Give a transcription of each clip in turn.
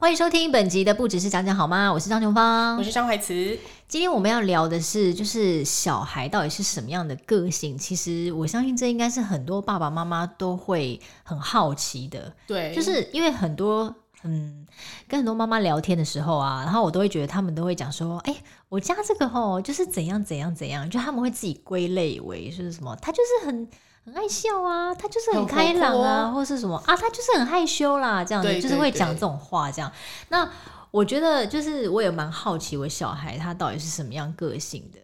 欢迎收听本集的不只是讲讲好吗？我是张琼芳，我是张怀慈。今天我们要聊的是，就是小孩到底是什么样的个性？其实我相信这应该是很多爸爸妈妈都会很好奇的。对，就是因为很多嗯，跟很多妈妈聊天的时候啊，然后我都会觉得他们都会讲说，哎，我家这个吼就是怎样怎样怎样，就他们会自己归类为就是什么，他就是很。很爱笑啊，他就是很开朗啊，或是什么啊，他就是很害羞啦，这样子就是会讲这种话，这样。那我觉得就是我也蛮好奇，我小孩他到底是什么样个性的？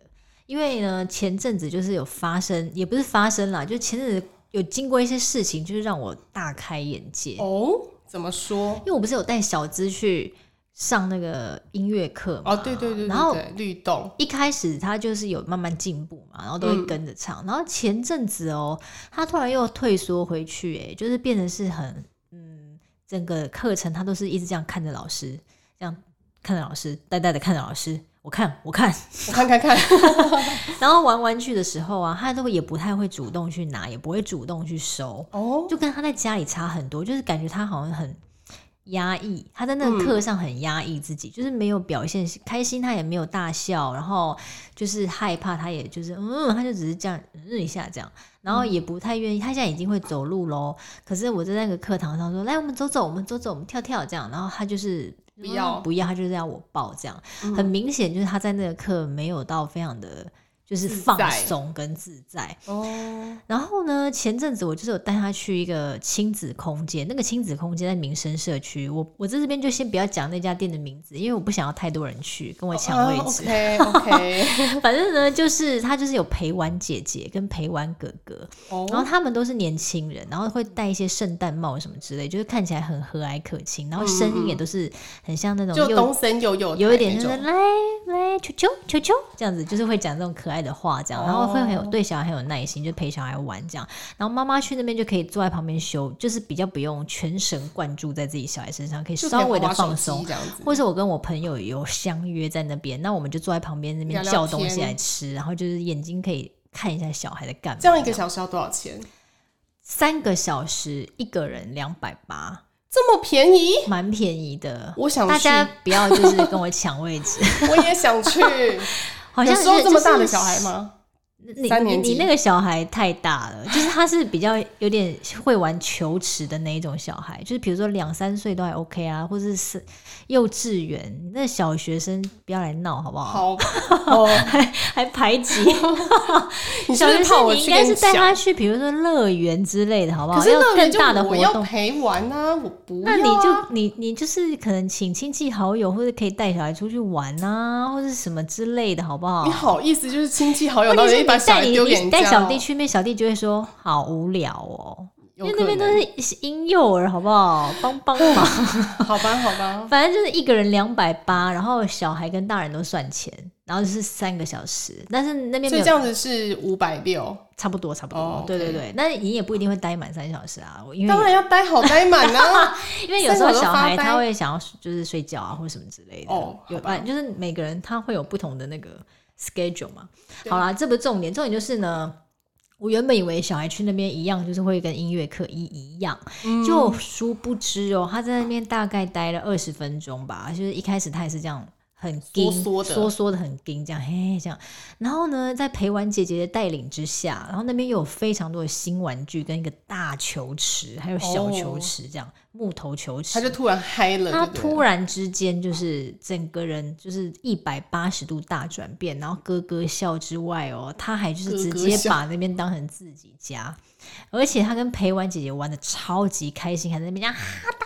因为呢，前阵子就是有发生，也不是发生啦，就前阵子有经过一些事情，就是让我大开眼界哦。怎么说？因为我不是有带小资去。上那个音乐课嘛，哦，对对对，对，然后律动。一开始他就是有慢慢进步嘛，然后都会跟着唱，嗯、然后前阵子哦，他突然又退缩回去，哎，就是变得是很嗯，整个课程他都是一直这样看着老师，这样看着老师，呆呆的看着老师，我看我看。我看看看，然后玩玩具的时候啊，他都也不太会主动去拿，也不会主动去收，哦，就跟他在家里差很多，就是感觉他好像很。压抑，他在那个课上很压抑自己，嗯，就是没有表现开心，他也没有大笑，然后就是害怕，他也就是嗯，他就只是这样嗯一下这样，然后也不太愿意。他现在已经会走路喽，可是我在那个课堂上说，来，我们走走，我们走走，我们跳跳这样，然后他就是不要不要，他就是要我抱这样，嗯，很明显就是他在那个课没有到非常的。就是放松跟自在哦，然后呢，前阵子我就是有带他去一个亲子空间，那个亲子空间在民生社区。我我在这边就先不要讲那家店的名字，因为我不想要太多人去跟我抢位置。Oh, OK OK，反正呢，就是他就是有陪玩姐姐跟陪玩哥哥，oh. 然后他们都是年轻人，然后会戴一些圣诞帽什么之类，就是看起来很和蔼可亲，然后声音也都是很像那种就东森幼幼，有一点就是来来球球球球这样子，就是会讲这种可爱。爱的话这样，然后会很有对小孩很有耐心，就陪小孩玩这样。然后妈妈去那边就可以坐在旁边休，就是比较不用全神贯注在自己小孩身上，可以稍微的放松这样子。或者我跟我朋友有相约在那边，那我们就坐在旁边那边叫东西来吃，然后就是眼睛可以看一下小孩在干嘛。这样一个小时要多少钱？三个小时一个人两百八，这么便宜？蛮便宜的。我想大家不要就是跟我抢位置，我也想去。好像是这么大的小孩吗？你你你那个小孩太大了，就是他是比较有点会玩球池的那一种小孩，就是比如说两三岁都还 OK 啊，或者是幼稚园那小学生不要来闹好不好？好，哦、还还排挤。小学生你应该是带他去，比如说乐园之类的，好不好？可是更大的活动陪玩啊，我不要、啊。那你就你你就是可能请亲戚好友，或者可以带小孩出去玩啊，或者什么之类的，好不好？你好意思就是亲戚好友到底？带你你带小弟去那，小弟就会说好无聊哦，因为那边都是婴幼儿，好不好？帮帮忙，好吧，好吧，反正就是一个人两百八，然后小孩跟大人都算钱，然后就是三个小时，但是那边所以这样子是五百六，差不多，差不多，oh. 对对对。那你也不一定会待满三小时啊，因为当然要待好待满啊，因为有时候小孩他会想要就是睡觉啊，或什么之类的，哦，有啊，就是每个人他会有不同的那个。Schedule 嘛，好啦，这不是重点，重点就是呢，我原本以为小孩去那边一样，就是会跟音乐课一一样，嗯，就殊不知哦，他在那边大概待了二十分钟吧，就是一开始他也是这样。很紧缩的，缩缩的很紧，这样嘿这样。然后呢，在陪玩姐姐的带领之下，然后那边又有非常多的新玩具，跟一个大球池，还有小球池，这样、哦、木头球池。他就突然嗨了，他突然之间就是整个人就是一百八十度大转变，然后咯咯笑之外哦，他还就是直接把那边当成自己家。而且他跟陪玩姐姐玩的超级开心，还在那边哈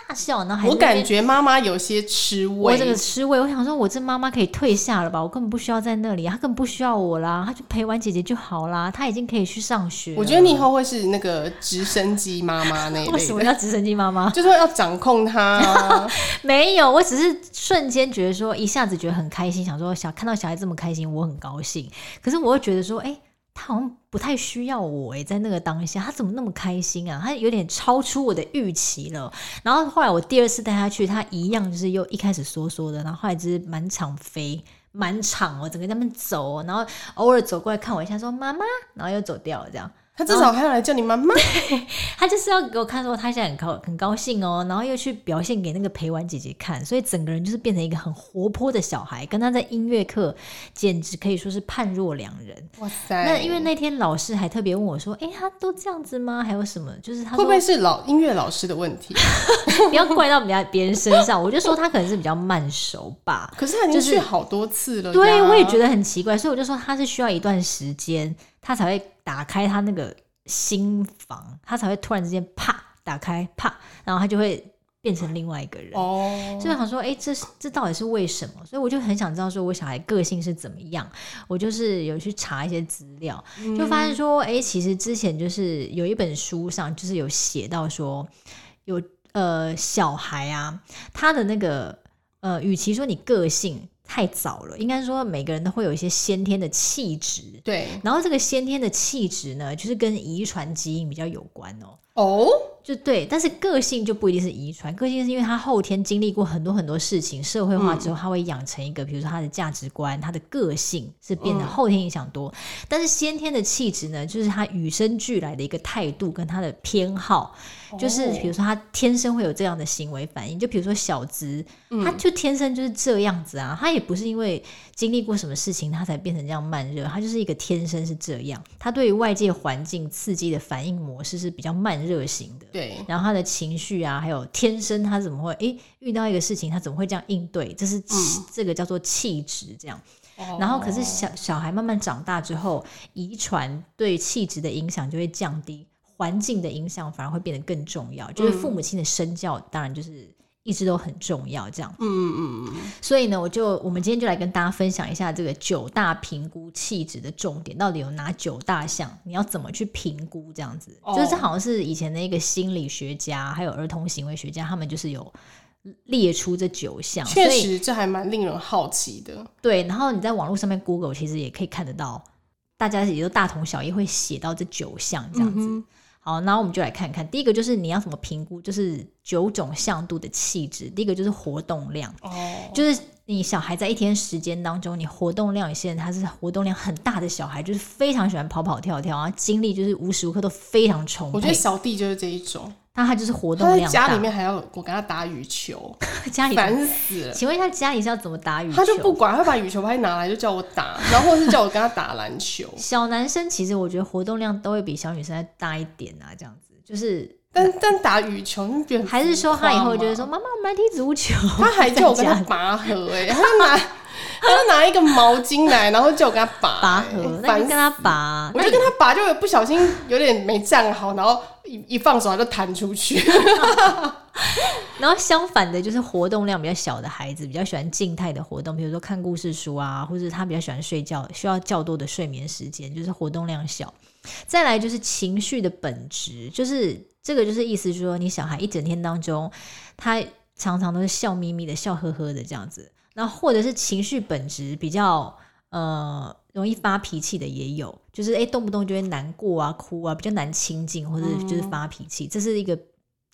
大笑，然后还我感觉妈妈有些吃味，我这个吃味，我想说，我这妈妈可以退下了吧？我根本不需要在那里，她根本不需要我啦，她就陪玩姐姐就好啦，她已经可以去上学。我觉得你以后会是那个直升机妈妈那一 类。为什么叫直升机妈妈？就是要掌控她。没有，我只是瞬间觉得说，一下子觉得很开心，想说小看到小孩这么开心，我很高兴。可是我又觉得说，哎、欸。好像不太需要我诶，在那个当下，他怎么那么开心啊？他有点超出我的预期了。然后后来我第二次带他去，他一样就是又一开始缩缩的，然后后来就是满场飞，满场哦，整个在那边走，然后偶尔走过来看我一下，说妈妈，然后又走掉了这样。他至少还要来叫你妈妈。他就是要给我看说他现在很高很高兴哦，然后又去表现给那个陪玩姐姐看，所以整个人就是变成一个很活泼的小孩，跟他在音乐课简直可以说是判若两人。哇塞！那因为那天老师还特别问我说：“哎，他都这样子吗？还有什么？就是他会不会是老音乐老师的问题？不要怪到别人别人身上。我就说他可能是比较慢熟吧。可是他已经去好多次了，对，我也觉得很奇怪，所以我就说他是需要一段时间。”他才会打开他那个心房，他才会突然之间啪打开啪，然后他就会变成另外一个人。哦，所以我想说，哎，这这到底是为什么？所以我就很想知道，说我小孩个性是怎么样。我就是有去查一些资料，就发现说，哎，其实之前就是有一本书上就是有写到说，有呃小孩啊，他的那个呃，与其说你个性。太早了，应该说每个人都会有一些先天的气质，对。然后这个先天的气质呢，就是跟遗传基因比较有关哦。哦，就对，但是个性就不一定是遗传，个性是因为他后天经历过很多很多事情，社会化之后，他会养成一个，比如说他的价值观，他的个性是变得后天影响多。但是先天的气质呢，就是他与生俱来的一个态度跟他的偏好，就是比如说他天生会有这样的行为反应，就比如说小资，他就天生就是这样子啊，他也不是因为经历过什么事情他才变成这样慢热，他就是一个天生是这样，他对于外界环境刺激的反应模式是比较慢热。型的，对，然后他的情绪啊，还有天生他怎么会诶遇到一个事情他怎么会这样应对？这是这个叫做气质这样。哦、然后可是小小孩慢慢长大之后，遗传对气质的影响就会降低，环境的影响反而会变得更重要。就是父母亲的身教，当然就是。一直都很重要，这样。嗯嗯嗯。所以呢，我就我们今天就来跟大家分享一下这个九大评估气质的重点，到底有哪九大项？你要怎么去评估？这样子，哦、就是这好像是以前的一个心理学家，还有儿童行为学家，他们就是有列出这九项。确实，这还蛮令人好奇的。对，然后你在网络上面 Google，其实也可以看得到，大家也都大同小异，会写到这九项这样子。嗯好，那我们就来看看，第一个就是你要怎么评估，就是九种向度的气质。第一个就是活动量，哦，就是你小孩在一天时间当中，你活动量，有些人他是活动量很大的小孩，就是非常喜欢跑跑跳跳啊，精力就是无时无刻都非常充沛。我觉得小弟就是这一种。那他就是活动量大，家里面还要我跟他打羽球，家里烦死了。请问一下，家里是要怎么打羽球？他就不管，他会把羽球拍拿来就叫我打，然后或是叫我跟他打篮球。小男生其实我觉得活动量都会比小女生要大一点啊，这样子就是。但但打羽球，你觉得还是说他以后觉得说妈妈，我们来踢足球？他还叫我跟他 拔河哎、欸，他就拿。他就拿一个毛巾来，然后叫我跟他拔拔河，那跟他拔，我就跟他拔，就不小心有点没站好，然后一一放手他就弹出去。然后相反的，就是活动量比较小的孩子，比较喜欢静态的活动，比如说看故事书啊，或者他比较喜欢睡觉，需要较多的睡眠时间，就是活动量小。再来就是情绪的本质，就是这个就是意思，就是说你小孩一整天当中，他常常都是笑眯眯的、笑呵呵的这样子。那或者是情绪本质比较呃容易发脾气的也有，就是哎动不动就会难过啊、哭啊，比较难亲近，或者就是发脾气，嗯、这是一个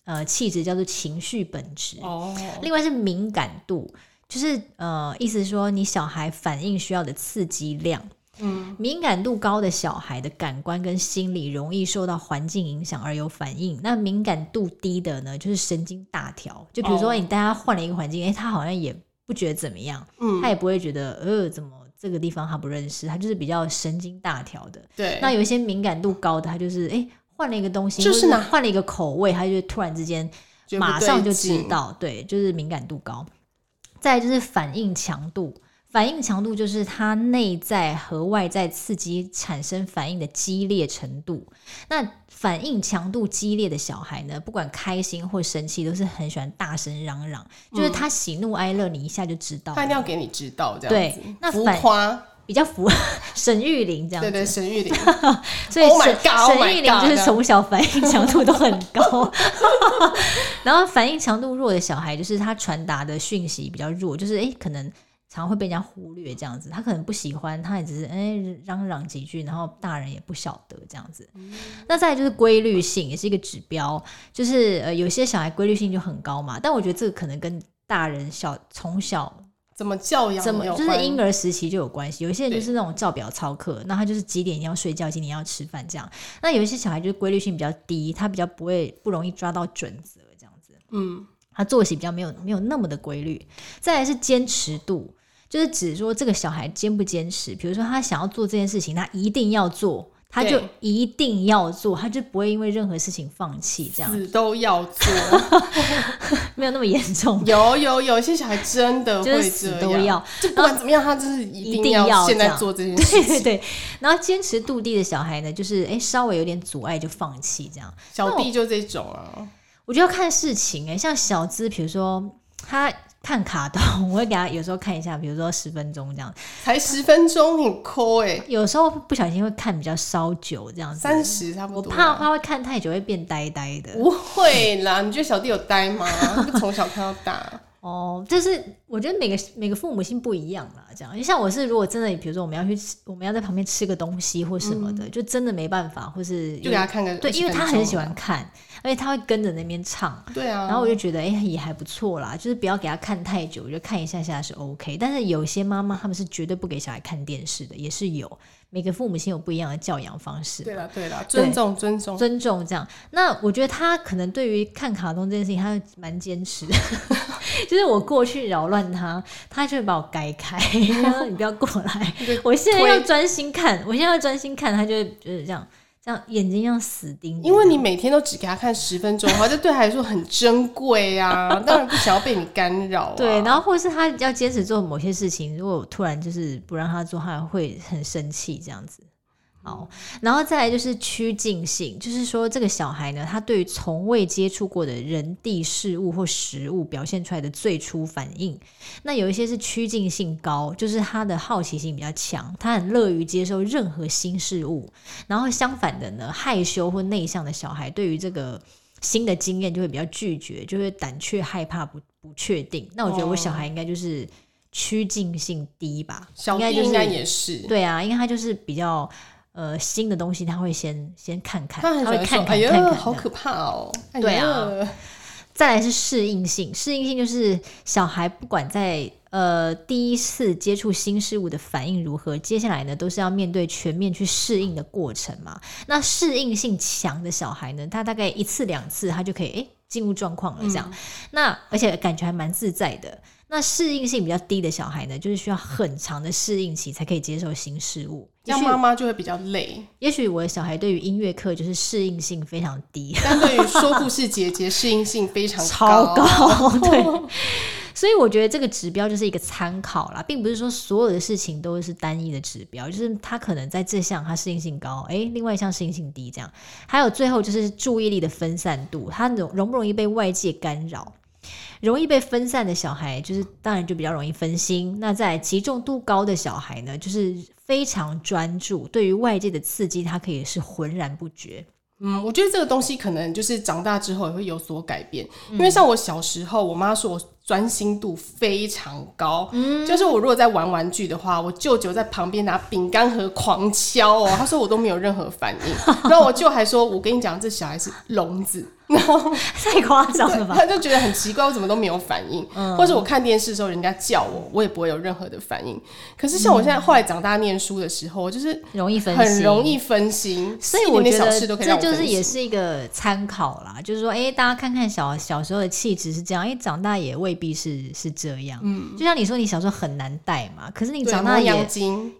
呃气质叫做情绪本质。哦，另外是敏感度，就是呃意思是说你小孩反应需要的刺激量。嗯，敏感度高的小孩的感官跟心理容易受到环境影响而有反应。那敏感度低的呢，就是神经大条。就比如说你带他换了一个环境，哎、欸，他好像也。不觉得怎么样，嗯，他也不会觉得呃，怎么这个地方他不认识，他就是比较神经大条的。对，那有一些敏感度高的，他就是哎换了一个东西，就是换了一个口味，他就突然之间马上就知道，对，就是敏感度高。再就是反应强度，反应强度就是他内在和外在刺激产生反应的激烈程度。那反应强度激烈的小孩呢，不管开心或生气，都是很喜欢大声嚷嚷。嗯、就是他喜怒哀乐，你一下就知道。他一定要给你知道，这样子。对，那浮夸比较浮，沈玉玲这样子。对对，沈玉玲。所以沈沈玉玲就是从小反应强度都很高。然后反应强度弱的小孩，就是他传达的讯息比较弱，就是哎，可能。常会被人家忽略，这样子，他可能不喜欢，他也只是哎、欸、嚷嚷几句，然后大人也不晓得这样子。嗯、那再来就是规律性，也是一个指标，就是呃有些小孩规律性就很高嘛，但我觉得这个可能跟大人小从小怎么教养？怎么就是婴儿时期就有关系。有一些人就是那种照表操课，那他就是几点要睡觉，几点要吃饭这样。那有一些小孩就是规律性比较低，他比较不会不容易抓到准则这样子。嗯，他作息比较没有没有那么的规律。再来是坚持度，就是指说这个小孩坚不坚持。比如说他想要做这件事情，他一定要做。他就一定要做，他就不会因为任何事情放弃，这样子都要做，没有那么严重。有有有一些小孩真的会死都要，就不管怎么样，他就是一定要现在做这件 事情。对对对，然后坚持度低的小孩呢，就是哎稍微有点阻碍就放弃这样。小弟就这种啊，我，我觉得要看事情哎，像小资，比如说他。看卡通，我会给他有时候看一下，比如说十分钟这样，才十分钟，很抠哎。有时候不小心会看比较稍久这样子，三十差不多。我怕他会看太久会变呆呆的。不会啦，你觉得小弟有呆吗？从小看到大。哦，就是我觉得每个每个父母亲不一样啦，这样。就像我是，如果真的，比如说我们要去吃，我们要在旁边吃个东西或什么的，嗯、就真的没办法，或是就给他看个对，因为他很喜欢看，而且他会跟着那边唱，对啊。然后我就觉得，哎、欸，也还不错啦，就是不要给他看太久，我觉得看一下下是 OK。但是有些妈妈他们是绝对不给小孩看电视的，也是有。每个父母亲有不一样的教养方式。对了，对了，尊重，尊重，尊重这样。那我觉得他可能对于看卡通这件事情，他蛮坚持的。就是我过去扰乱他，他就会把我改开，他说你不要过来。我现在要专心看，我现在要专心看，他就会就是这样。这样眼睛要死盯，因为你每天都只给他看十分钟的话，这对他来说很珍贵啊。当然不想要被你干扰啊。对，然后或者是他要坚持做某些事情，如果突然就是不让他做，他会很生气这样子。好，然后再来就是趋近性，就是说这个小孩呢，他对于从未接触过的人、地、事物或食物表现出来的最初反应，那有一些是趋近性高，就是他的好奇心比较强，他很乐于接受任何新事物。然后相反的呢，害羞或内向的小孩，对于这个新的经验就会比较拒绝，就会胆怯、害怕、不不确定。那我觉得我小孩应该就是趋近性低吧，小弟应该也是，对啊，因为他就是比较。呃，新的东西他会先先看看，他，会看看好可怕哦！对啊，再来是适应性，适应性就是小孩不管在呃第一次接触新事物的反应如何，接下来呢都是要面对全面去适应的过程嘛。那适应性强的小孩呢，他大概一次两次他就可以诶进入状况了，这样，嗯、那而且感觉还蛮自在的。那适应性比较低的小孩呢，就是需要很长的适应期才可以接受新事物，这样妈妈就会比较累。也许我的小孩对于音乐课就是适应性非常低，但对于说故事姐姐适应性非常高超高。对，所以我觉得这个指标就是一个参考啦，并不是说所有的事情都是单一的指标，就是他可能在这项他适应性高，哎，另外一项适应性低这样。还有最后就是注意力的分散度，他容容不容易被外界干扰？容易被分散的小孩，就是当然就比较容易分心。那在集中度高的小孩呢，就是非常专注，对于外界的刺激，他可以是浑然不觉。嗯，我觉得这个东西可能就是长大之后也会有所改变。嗯、因为像我小时候，我妈说我专心度非常高，嗯，就是我如果在玩玩具的话，我舅舅在旁边拿饼干盒狂敲哦，他说我都没有任何反应。然后我舅还说，我跟你讲，这小孩是聋子。然 后太夸张了吧？他就觉得很奇怪，我怎么都没有反应，嗯、或者我看电视的时候，人家叫我，我也不会有任何的反应。可是像我现在后来长大念书的时候，就是容易分心，很容易分心。所以我觉得这就是也是一个参考啦，就是说，哎、欸，大家看看小小时候的气质是这样，哎、欸，长大也未必是是这样。嗯，就像你说，你小时候很难带嘛，可是你长大也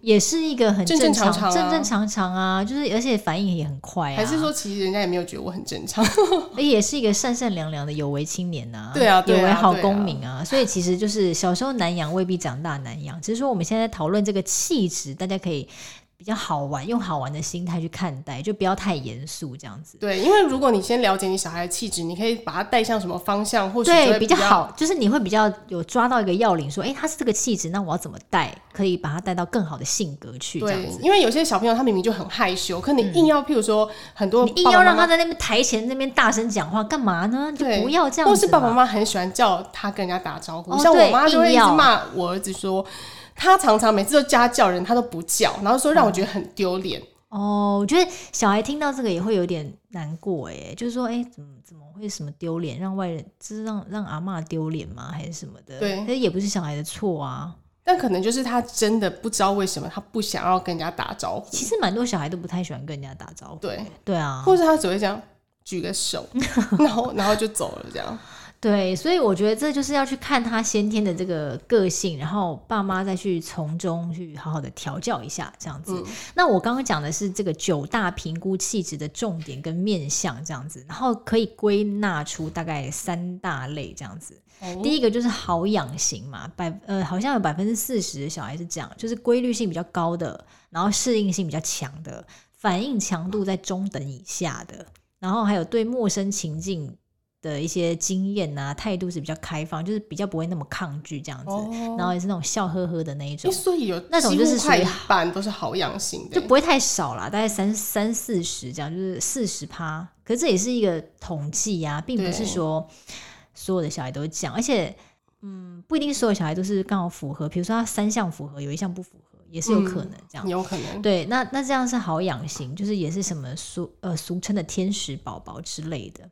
也是一个很正常、正正常常常啊，就是而且反应也很快啊。还是说，其实人家也没有觉得我很正常？也是一个善善良良的有为青年呐、啊，对啊，有为好公民啊所以其实就是小时候难养，未必长大难养。只是说我们现在讨论这个气质，大家可以。比较好玩，用好玩的心态去看待，就不要太严肃这样子。对，因为如果你先了解你小孩的气质，你可以把他带向什么方向，或许对比较好，就是你会比较有抓到一个要领，说，哎、欸，他是这个气质，那我要怎么带，可以把他带到更好的性格去。这样子。因为有些小朋友他明明就很害羞，可你硬要，譬如说很多你硬要让他在那边台前那边大声讲话，干嘛呢？就不要这样子。或是爸爸妈妈很喜欢叫他跟人家打招呼，哦、像我妈就会一直骂我儿子说。他常常每次都叫他叫人，他都不叫，然后说让我觉得很丢脸。哦，我觉得小孩听到这个也会有点难过哎，就是说，哎，怎么怎么会什么丢脸，让外人，就是让让阿嬷丢脸吗？还是什么的？对，那也不是小孩的错啊。但可能就是他真的不知道为什么他不想要跟人家打招呼。其实蛮多小孩都不太喜欢跟人家打招呼。对对啊，或者他只会这样举个手，然后然后就走了这样。对，所以我觉得这就是要去看他先天的这个个性，然后爸妈再去从中去好好的调教一下，这样子。嗯、那我刚刚讲的是这个九大评估气质的重点跟面相这样子，然后可以归纳出大概三大类这样子。哦、第一个就是好养型嘛，百呃好像有百分之四十的小孩是这样，就是规律性比较高的，然后适应性比较强的，反应强度在中等以下的，然后还有对陌生情境的一些经验啊，态度是比较开放，就是比较不会那么抗拒这样子，哦、然后也是那种笑呵呵的那一种。所以有那种就是一般都是好养型的，就不会太少啦，大概三三四十这样，就是四十趴。可是这也是一个统计呀、啊，并不是说所有的小孩都会这样，而且嗯，不一定所有小孩都是刚好符合。比如说他三项符合，有一项不符合，也是有可能这样。嗯、有可能。对，那那这样是好养型，就是也是什么俗呃俗称的天使宝宝之类的。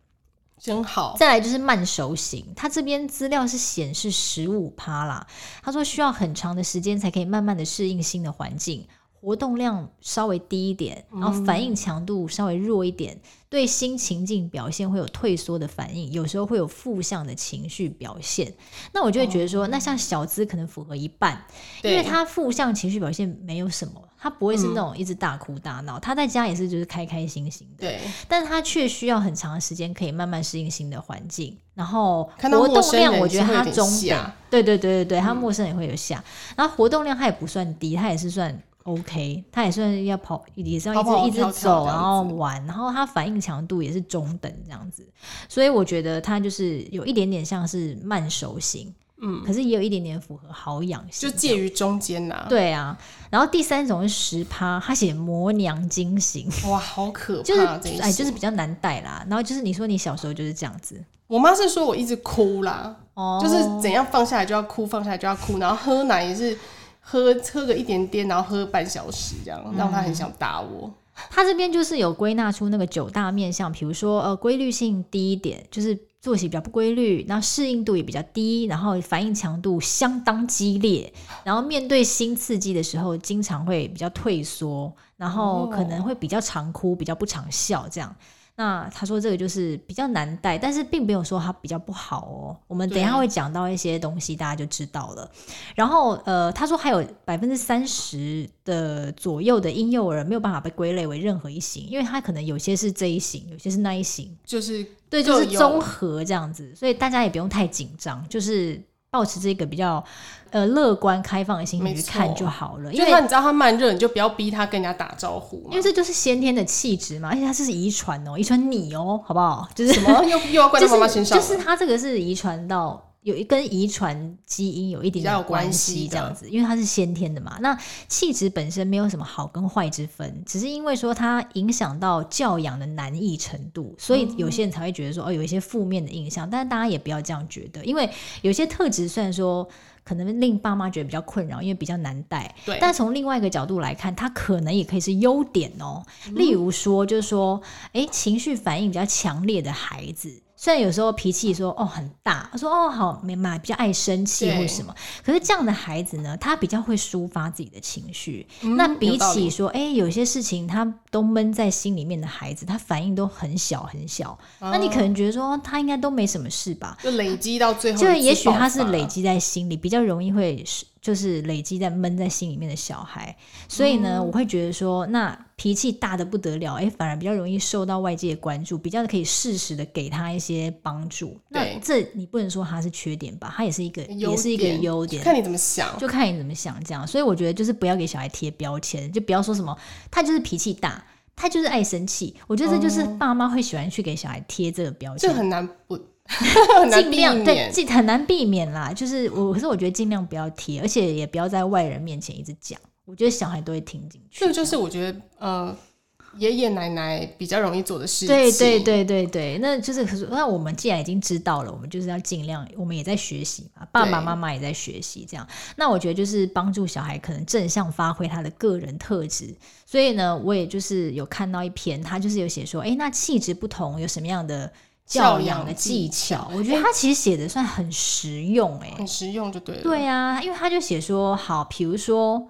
真好，再来就是慢熟型，他这边资料是显示十五趴啦。他说需要很长的时间才可以慢慢的适应新的环境。活动量稍微低一点，然后反应强度稍微弱一点，嗯、对新情境表现会有退缩的反应，有时候会有负向的情绪表现。那我就会觉得说，哦、那像小资可能符合一半，因为他负向情绪表现没有什么，他不会是那种一直大哭大闹，嗯、他在家也是就是开开心心的。对，但是他却需要很长的时间可以慢慢适应新的环境，然后活动量我觉得他中等，对对对对对，他陌生也会有下，嗯、然后活动量他也不算低，他也是算。OK，他也算要跑，也是要一直一直走，然后玩，然后他反应强度也是中等这样子，所以我觉得他就是有一点点像是慢熟型，嗯，可是也有一点点符合好养型，就介于中间呐、啊。对啊，然后第三种是十趴，他写磨娘精型，哇，好可怕，就是哎，就是比较难带啦。然后就是你说你小时候就是这样子，我妈是说我一直哭啦，哦，就是怎样放下来就要哭，放下来就要哭，然后喝奶也是。喝喝个一点点，然后喝半小时，这样让他很想打我。他这边就是有归纳出那个九大面向，比如说呃规律性低一点，就是作息比较不规律，那适应度也比较低，然后反应强度相当激烈，然后面对新刺激的时候经常会比较退缩，然后可能会比较常哭，比较不常笑这样。那他说这个就是比较难带，但是并没有说它比较不好哦。我们等一下会讲到一些东西，大家就知道了。然后呃，他说还有百分之三十的左右的婴幼儿没有办法被归类为任何一型，因为他可能有些是这一型，有些是那一型，就是对，就是综合这样子，所以大家也不用太紧张，就是。保持这个比较呃乐观开放的心情去看就好了，因为你知道他慢热，你就不要逼他跟人家打招呼，因为这就是先天的气质嘛，而且他这是遗传哦，遗传你哦，好不好？就是什么又又要怪到妈妈身上，就是他这个是遗传到。有一跟遗传基因有一点点关系，这样子，因为它是先天的嘛。那气质本身没有什么好跟坏之分，只是因为说它影响到教养的难易程度，所以有些人才会觉得说哦，有一些负面的印象。但是大家也不要这样觉得，因为有些特质虽然说可能令爸妈觉得比较困扰，因为比较难带，对。但从另外一个角度来看，它可能也可以是优点哦。例如说，就是说，诶，情绪反应比较强烈的孩子。虽然有时候脾气说哦很大，他说哦好没嘛，比较爱生气或什么，可是这样的孩子呢，他比较会抒发自己的情绪。嗯、那比起说哎有，有些事情他都闷在心里面的孩子，他反应都很小很小。哦、那你可能觉得说他应该都没什么事吧？就累积到最后，就也许他是累积在心里，比较容易会就是累积在闷在心里面的小孩。所以呢，嗯、我会觉得说那。脾气大的不得了，哎，反而比较容易受到外界的关注，比较可以适时的给他一些帮助。那这你不能说他是缺点吧？他也是一个，也是一个优点。看你怎么想，就看你怎么想这样。所以我觉得就是不要给小孩贴标签，就不要说什么他就是脾气大，他就是爱生气。我觉得这就是爸妈会喜欢去给小孩贴这个标签，这很难不，尽量对，很难避免啦。就是我，可是我觉得尽量不要提，而且也不要在外人面前一直讲。我觉得小孩都会听进去。这个就是我觉得，呃，爷爷奶奶比较容易做的事情。对对对对对，那就是可是那我们既然已经知道了，我们就是要尽量，我们也在学习嘛，爸爸妈妈也在学习，这样。那我觉得就是帮助小孩可能正向发挥他的个人特质。所以呢，我也就是有看到一篇，他就是有写说，哎，那气质不同有什么样的教养的技巧？我觉得他其实写的算很实用，哎，很实用就对了。对啊，因为他就写说，好，比如说，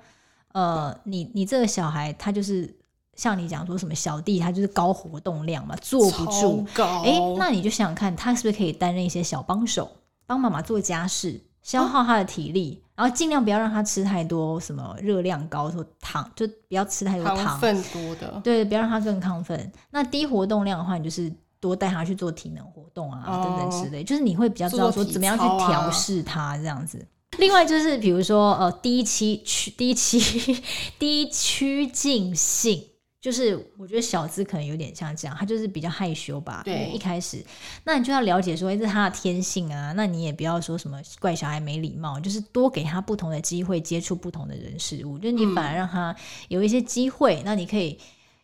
呃，你你这个小孩他就是。像你讲说什么小弟他就是高活动量嘛，坐不住。哎、欸，那你就想想看，他是不是可以担任一些小帮手，帮妈妈做家事，消耗他的体力，啊、然后尽量不要让他吃太多什么热量高或糖，就不要吃太多糖分多的。对，不要让他更亢奋。那低活动量的话，你就是多带他去做体能活动啊，哦、等等之类，就是你会比较知道说怎么样去调试他这样子。另外就是比如说呃，低期趋低期 低趋近性。就是我觉得小资可能有点像这样，他就是比较害羞吧。对，一开始，那你就要了解说，哎，这是他的天性啊。那你也不要说什么怪小孩没礼貌，就是多给他不同的机会，接触不同的人事物。就是你反而让他有一些机会，嗯、那你可以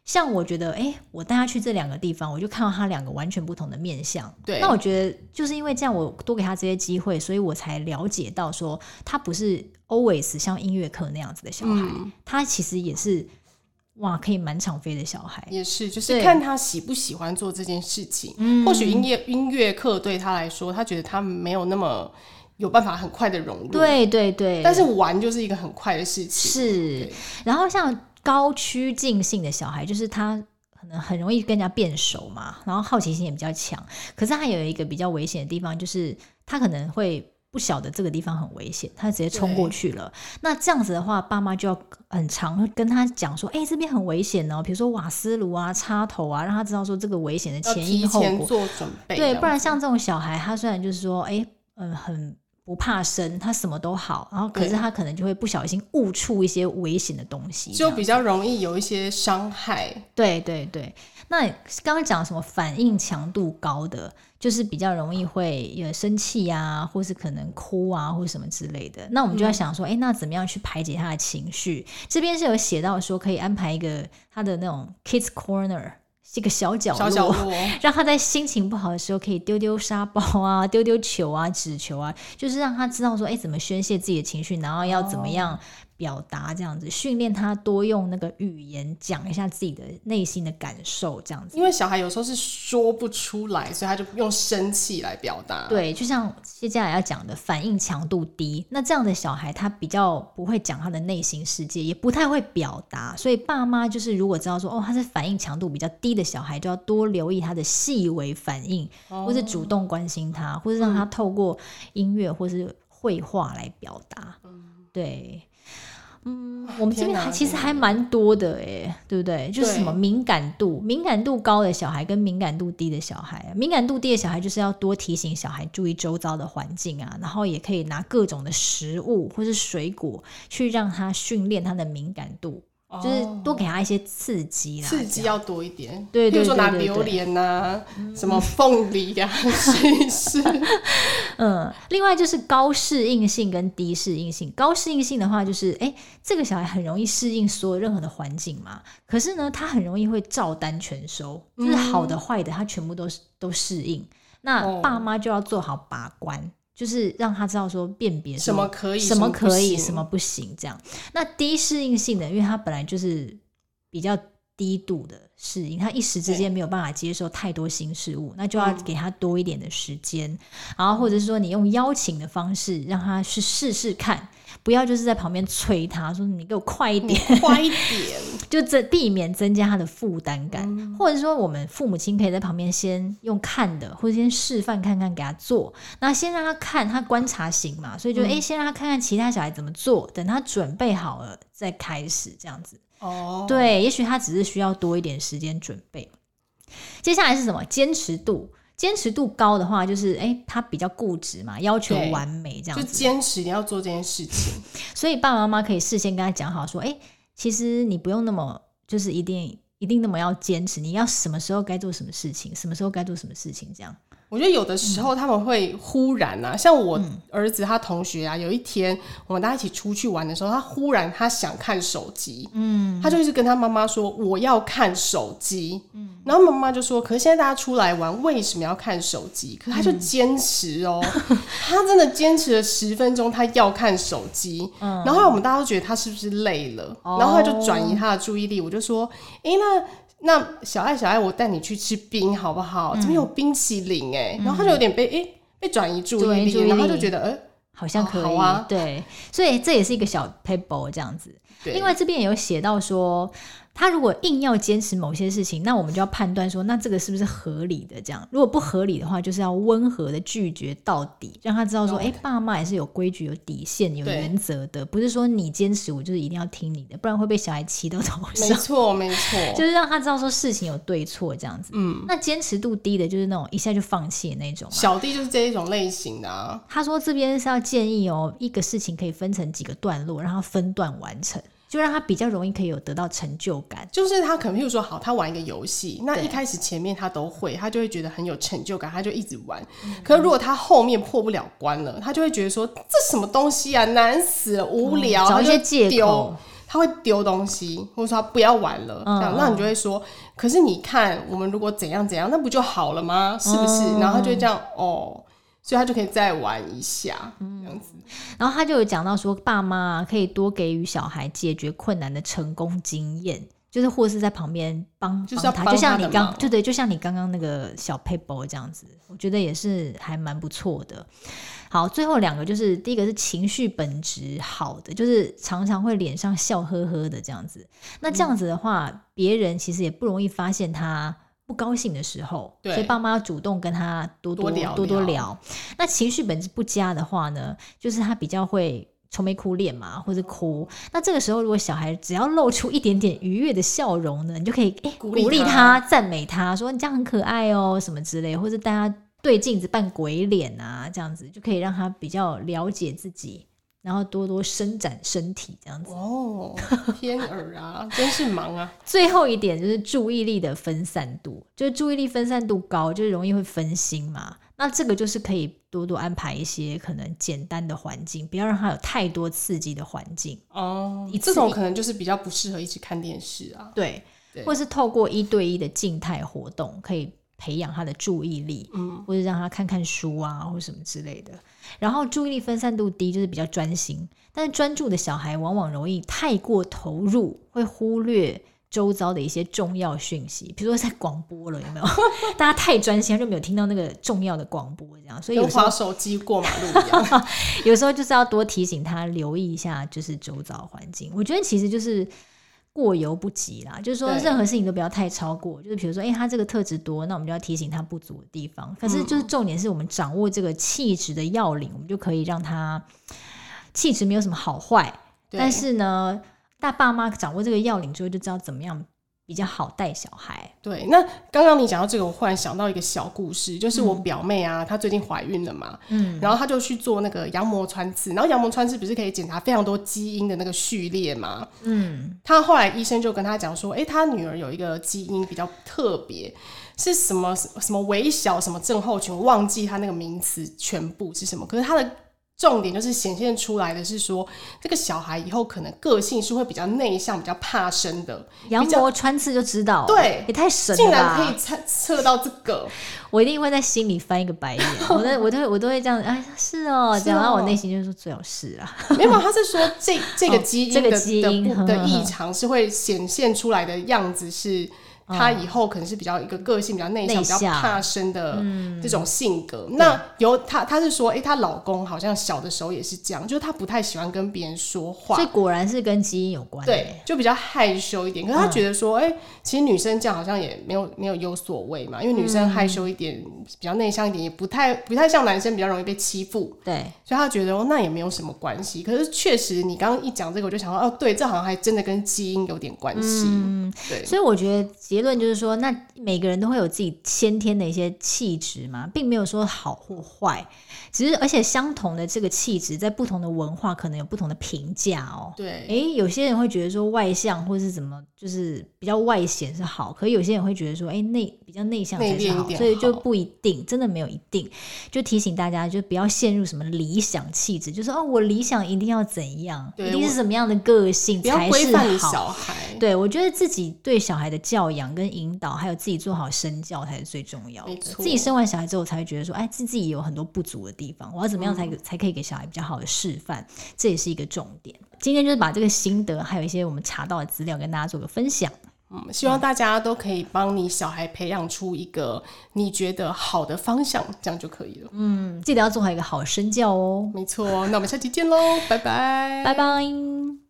像我觉得，哎，我带他去这两个地方，我就看到他两个完全不同的面相。对，那我觉得就是因为这样，我多给他这些机会，所以我才了解到说，他不是 always 像音乐课那样子的小孩，嗯、他其实也是。哇，可以满场飞的小孩也是，就是看他喜不喜欢做这件事情。嗯或许音乐音乐课对他来说，他觉得他没有那么有办法很快的融入。对对对，但是玩就是一个很快的事情。是，然后像高趋近性的小孩，就是他可能很容易跟人家变熟嘛，然后好奇心也比较强。可是他有一个比较危险的地方，就是他可能会。不晓得这个地方很危险，他直接冲过去了。那这样子的话，爸妈就要很常跟他讲说：“哎、欸，这边很危险哦，比如说瓦斯炉啊、插头啊，让他知道说这个危险的前因后果，做准备。对，不然像这种小孩，他虽然就是说，哎、欸，嗯，很不怕生，他什么都好，然后可是他可能就会不小心误触一些危险的东西，就比较容易有一些伤害。对对对。那刚刚讲什么反应强度高的？就是比较容易会有生气啊，或是可能哭啊，或什么之类的。那我们就要想说，哎、嗯欸，那怎么样去排解他的情绪？这边是有写到说，可以安排一个他的那种 kids corner，这个小角落，小角落 让他在心情不好的时候可以丢丢沙包啊，丢丢球啊，纸球啊，就是让他知道说，哎、欸，怎么宣泄自己的情绪，然后要怎么样。哦表达这样子，训练他多用那个语言讲一下自己的内心的感受，这样子。因为小孩有时候是说不出来，所以他就用生气来表达。对，就像接下来要讲的，反应强度低，那这样的小孩他比较不会讲他的内心世界，也不太会表达。所以爸妈就是如果知道说，哦，他是反应强度比较低的小孩，就要多留意他的细微反应，哦、或是主动关心他，或是让他透过音乐或是绘画来表达。嗯、对。嗯，我们这边还其实还蛮多的哎，对不对？就是什么敏感度，敏感度高的小孩跟敏感度低的小孩，敏感度低的小孩就是要多提醒小孩注意周遭的环境啊，然后也可以拿各种的食物或是水果去让他训练他的敏感度。就是多给他一些刺激啦，刺激要多一点。对，比如说拿榴莲呐，嗯、什么凤梨呀、啊，试试。嗯，另外就是高适应性跟低适应性。高适应性的话，就是哎、欸，这个小孩很容易适应所有任何的环境嘛。可是呢，他很容易会照单全收，就是好的坏的，他全部都是都适应。那爸妈就要做好把关。就是让他知道说辨别什么可以，什么可以，什么不行，这样。那低适应性的，因为他本来就是比较低度的适应，他一时之间没有办法接受太多新事物，那就要给他多一点的时间，然后或者是说你用邀请的方式让他去试试看。不要就是在旁边催他说，你给我快一点，快一点，就这避免增加他的负担感，嗯、或者说我们父母亲可以在旁边先用看的，或者先示范看看给他做，那先让他看，他观察型嘛，所以就哎、先让他看看其他小孩怎么做，等他准备好了再开始这样子。哦，对，也许他只是需要多一点时间准备。接下来是什么？坚持度。坚持度高的话，就是哎、欸，他比较固执嘛，要求完美这样子。就坚持你要做这件事情，所以爸爸妈妈可以事先跟他讲好，说，哎、欸，其实你不用那么，就是一定一定那么要坚持，你要什么时候该做什么事情，什么时候该做什么事情，这样。我觉得有的时候他们会忽然啊，嗯、像我儿子他同学啊，有一天我们大家一起出去玩的时候，他忽然他想看手机，嗯，他就一直跟他妈妈说我要看手机，嗯，然后妈妈就说，可是现在大家出来玩，为什么要看手机？可是他就坚持哦、他真的坚持了十分钟，他要看手机，嗯，然后我们大家都觉得他是不是累了，哦、然后他就转移他的注意力，我就说，哎、欸，那。那小爱，小爱，我带你去吃冰好不好？这边、嗯、有冰淇淋哎，然后他就有点被哎、欸、被转移注意力，然后就觉得呃好像可以、哦、好啊，对，所以这也是一个小 paper 这样子。对另外这边也有写到说。他如果硬要坚持某些事情，那我们就要判断说，那这个是不是合理的？这样，如果不合理的话，就是要温和的拒绝到底，让他知道说，哎爸妈也是有规矩、有底线、有原则的，不是说你坚持，我就是一定要听你的，不然会被小孩气到头上。没错，没错，就是让他知道说事情有对错这样子。嗯，那坚持度低的，就是那种一下就放弃的那种。小弟就是这一种类型的啊。他说这边是要建议哦，一个事情可以分成几个段落，让他分段完成。就让他比较容易可以有得到成就感，就是他可能譬如说好，他玩一个游戏，那一开始前面他都会，他就会觉得很有成就感，他就一直玩。嗯、可是如果他后面破不了关了，他就会觉得说这什么东西啊，难死了，无聊，嗯、找一些借口，他会丢东西，或者说他不要玩了，嗯、这样，那你就会说，可是你看我们如果怎样怎样，那不就好了吗？是不是？嗯、然后他就会这样哦。所以他就可以再玩一下，这样子。然后他就有讲到说，爸妈可以多给予小孩解决困难的成功经验，就是或是在旁边帮，就是要帮他，就像你刚，对对，就像你刚刚那个小 paper 这样子，我觉得也是还蛮不错的。好，最后两个就是第一个是情绪本质好的，就是常常会脸上笑呵呵的这样子。那这样子的话，别人其实也不容易发现他。不高兴的时候，所以爸妈要主动跟他多多多聊，多多聊。那情绪本质不佳的话呢，就是他比较会愁眉苦脸嘛，或者哭。那这个时候，如果小孩只要露出一点点愉悦的笑容呢，你就可以哎鼓励他、赞美他，说你这样很可爱哦，什么之类，或者大家对镜子扮鬼脸啊，这样子就可以让他比较了解自己。然后多多伸展身体，这样子哦，天耳啊，真是忙啊！最后一点就是注意力的分散度，就是注意力分散度高，就是容易会分心嘛。那这个就是可以多多安排一些可能简单的环境，不要让他有太多刺激的环境哦。你这种可能就是比较不适合一起看电视啊，对，对或是透过一对一的静态活动，可以培养他的注意力，嗯，或者让他看看书啊，或什么之类的。然后注意力分散度低，就是比较专心，但是专注的小孩往往容易太过投入，会忽略周遭的一些重要讯息，比如说在广播了，有没有？大家太专心，就没有听到那个重要的广播，这样，所以有滑手机过马路一样。有时候就是要多提醒他留意一下，就是周遭环境。我觉得其实就是。过犹不及啦，就是说任何事情都不要太超过。就是比如说，哎、欸，他这个特质多，那我们就要提醒他不足的地方。可是就是重点是我们掌握这个气质的要领，我们就可以让他气质没有什么好坏。但是呢，大爸妈掌握这个要领之后，就知道怎么样。比较好带小孩。对，那刚刚你讲到这个，我忽然想到一个小故事，就是我表妹啊，嗯、她最近怀孕了嘛，嗯，然后她就去做那个羊膜穿刺，然后羊膜穿刺不是可以检查非常多基因的那个序列嘛，嗯，她后来医生就跟她讲说，哎、欸，她女儿有一个基因比较特别，是什么什么微小什么症候群，我忘记她那个名词全部是什么，可是她的。重点就是显现出来的是说，这个小孩以后可能个性是会比较内向、比较怕生的。羊膜穿刺就知道，对，也太神了，竟然可以测测到这个，我一定会在心里翻一个白眼。我都我都我都会这样，哎，是哦，讲到、哦、我内心就是说最好是啊。没有，他是说这 这个基因的、哦这个、基因的的异常是会显现出来的样子是。她以后可能是比较一个个性比较内向、比较怕生的这种性格。嗯、那由她，她是说，哎、欸，她老公好像小的时候也是这样，就是她不太喜欢跟别人说话。所以果然是跟基因有关。对，就比较害羞一点。可是她觉得说，哎、欸，其实女生这样好像也没有没有有所谓嘛，因为女生害羞一点，嗯、比较内向一点，也不太不太像男生比较容易被欺负。对，所以她觉得哦，那也没有什么关系。可是确实，你刚刚一讲这个，我就想到，哦，对，这好像还真的跟基因有点关系。嗯，对。所以我觉得结结论就是说，那每个人都会有自己先天的一些气质嘛，并没有说好或坏。只是，而且相同的这个气质，在不同的文化可能有不同的评价哦。对，诶，有些人会觉得说外向或是怎么，就是比较外显是好，可是有些人会觉得说，哎，内比较内向才是好，所以就不一定，真的没有一定。就提醒大家，就不要陷入什么理想气质，就是哦，我理想一定要怎样，一定是什么样的个性才是好。小孩，对，我觉得自己对小孩的教养跟引导，还有自己做好身教才是最重要的。自己生完小孩之后，才会觉得说，哎，自己也有很多不足的。地方，我要怎么样才、嗯、才可以给小孩比较好的示范？这也是一个重点。今天就是把这个心得，还有一些我们查到的资料，跟大家做个分享。嗯，希望大家都可以帮你小孩培养出一个你觉得好的方向，这样就可以了。嗯，记得要做好一个好身教哦。没错，那我们下期见喽，拜拜，拜拜。